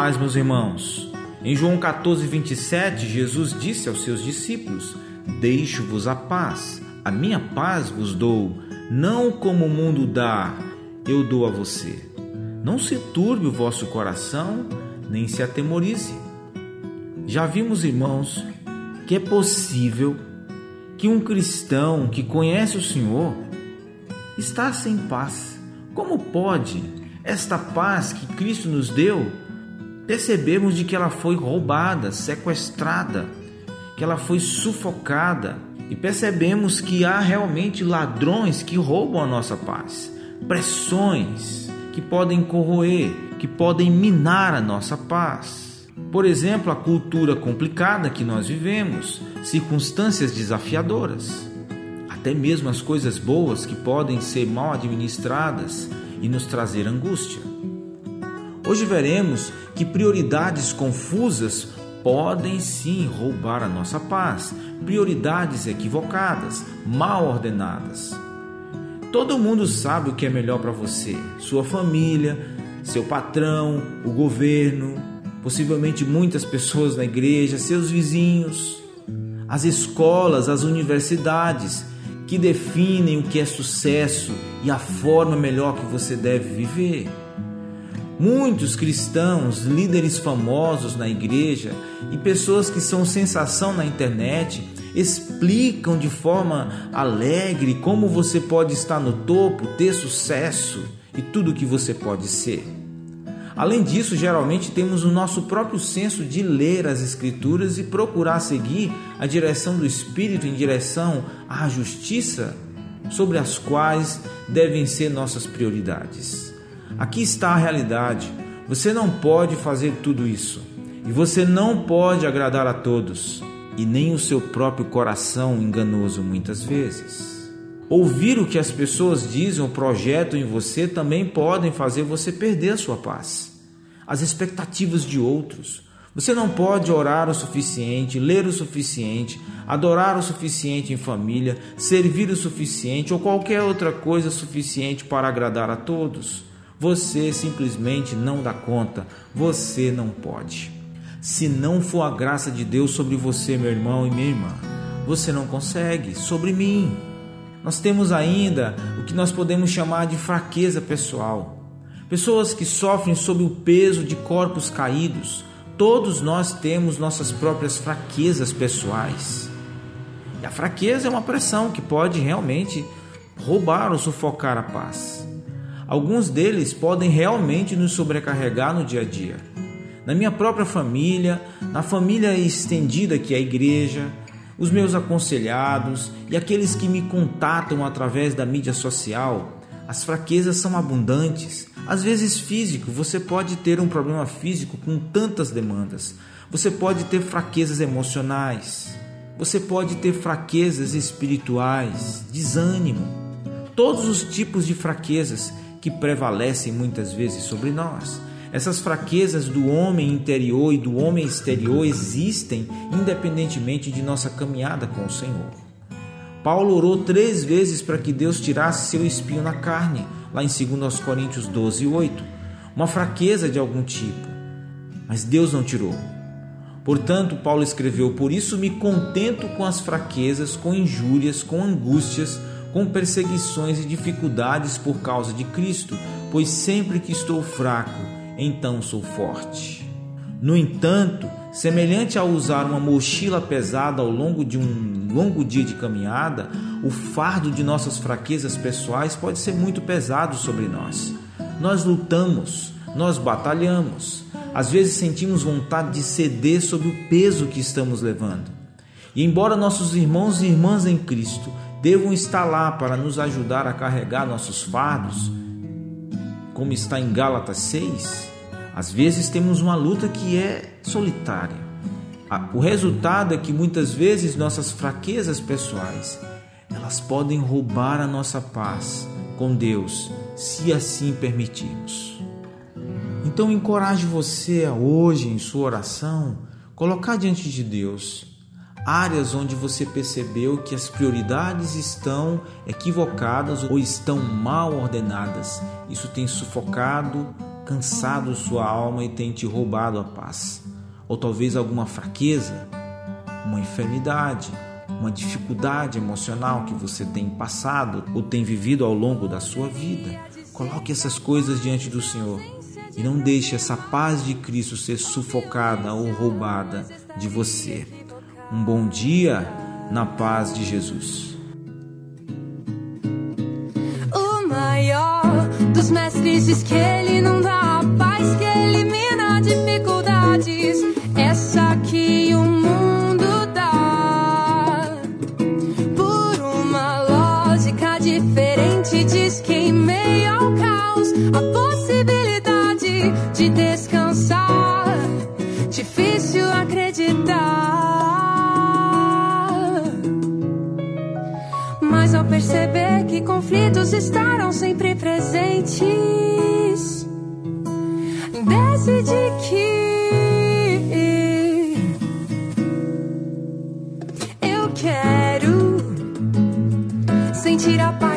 paz, meus irmãos. Em João 14, 27, Jesus disse aos seus discípulos: Deixo-vos a paz, a minha paz vos dou, não como o mundo dá, eu dou a você. Não se turbe o vosso coração, nem se atemorize. Já vimos, irmãos, que é possível que um cristão que conhece o Senhor está sem paz. Como pode esta paz que Cristo nos deu? Percebemos de que ela foi roubada, sequestrada, que ela foi sufocada e percebemos que há realmente ladrões que roubam a nossa paz, pressões que podem corroer, que podem minar a nossa paz. Por exemplo, a cultura complicada que nós vivemos, circunstâncias desafiadoras, até mesmo as coisas boas que podem ser mal administradas e nos trazer angústia. Hoje veremos que prioridades confusas podem sim roubar a nossa paz, prioridades equivocadas, mal ordenadas. Todo mundo sabe o que é melhor para você, sua família, seu patrão, o governo, possivelmente muitas pessoas na igreja, seus vizinhos, as escolas, as universidades que definem o que é sucesso e a forma melhor que você deve viver. Muitos cristãos, líderes famosos na igreja e pessoas que são sensação na internet explicam de forma alegre como você pode estar no topo, ter sucesso e tudo o que você pode ser. Além disso, geralmente temos o nosso próprio senso de ler as Escrituras e procurar seguir a direção do Espírito em direção à justiça, sobre as quais devem ser nossas prioridades. Aqui está a realidade. Você não pode fazer tudo isso. E você não pode agradar a todos, e nem o seu próprio coração enganoso muitas vezes. Ouvir o que as pessoas dizem ou projetam em você também podem fazer você perder a sua paz as expectativas de outros. Você não pode orar o suficiente, ler o suficiente, adorar o suficiente em família, servir o suficiente ou qualquer outra coisa suficiente para agradar a todos. Você simplesmente não dá conta, você não pode. Se não for a graça de Deus sobre você, meu irmão e minha irmã, você não consegue, sobre mim. Nós temos ainda o que nós podemos chamar de fraqueza pessoal pessoas que sofrem sob o peso de corpos caídos. Todos nós temos nossas próprias fraquezas pessoais. E a fraqueza é uma pressão que pode realmente roubar ou sufocar a paz. Alguns deles podem realmente nos sobrecarregar no dia a dia. Na minha própria família, na família estendida que é a igreja, os meus aconselhados e aqueles que me contatam através da mídia social, as fraquezas são abundantes. Às vezes, físico, você pode ter um problema físico com tantas demandas. Você pode ter fraquezas emocionais. Você pode ter fraquezas espirituais, desânimo. Todos os tipos de fraquezas que prevalecem muitas vezes sobre nós. Essas fraquezas do homem interior e do homem exterior existem independentemente de nossa caminhada com o Senhor. Paulo orou três vezes para que Deus tirasse seu espinho na carne, lá em 2 Coríntios 12, 8. Uma fraqueza de algum tipo. Mas Deus não tirou. Portanto, Paulo escreveu: Por isso me contento com as fraquezas, com injúrias, com angústias, com perseguições e dificuldades por causa de Cristo, pois sempre que estou fraco, então sou forte. No entanto, semelhante a usar uma mochila pesada ao longo de um longo dia de caminhada, o fardo de nossas fraquezas pessoais pode ser muito pesado sobre nós. Nós lutamos, nós batalhamos, às vezes sentimos vontade de ceder sob o peso que estamos levando. E embora nossos irmãos e irmãs em Cristo devam estar lá para nos ajudar a carregar nossos fardos, como está em Gálatas 6, às vezes temos uma luta que é solitária. O resultado é que muitas vezes nossas fraquezas pessoais, elas podem roubar a nossa paz com Deus, se assim permitirmos. Então encoraje você a hoje em sua oração colocar diante de Deus áreas onde você percebeu que as prioridades estão equivocadas ou estão mal ordenadas. Isso tem sufocado cansado sua alma e tem te roubado a paz. Ou talvez alguma fraqueza, uma enfermidade, uma dificuldade emocional que você tem passado ou tem vivido ao longo da sua vida. Coloque essas coisas diante do Senhor e não deixe essa paz de Cristo ser sufocada ou roubada de você. Um bom dia na paz de Jesus. O maior dos mestres diz que ele não dá a paz que elimina dificuldades. Essa que o mundo dá. Por uma lógica diferente, diz que em meio ao caos, a possibilidade de descansar. Perceber que conflitos estarão sempre presentes, decidi que eu quero sentir a paz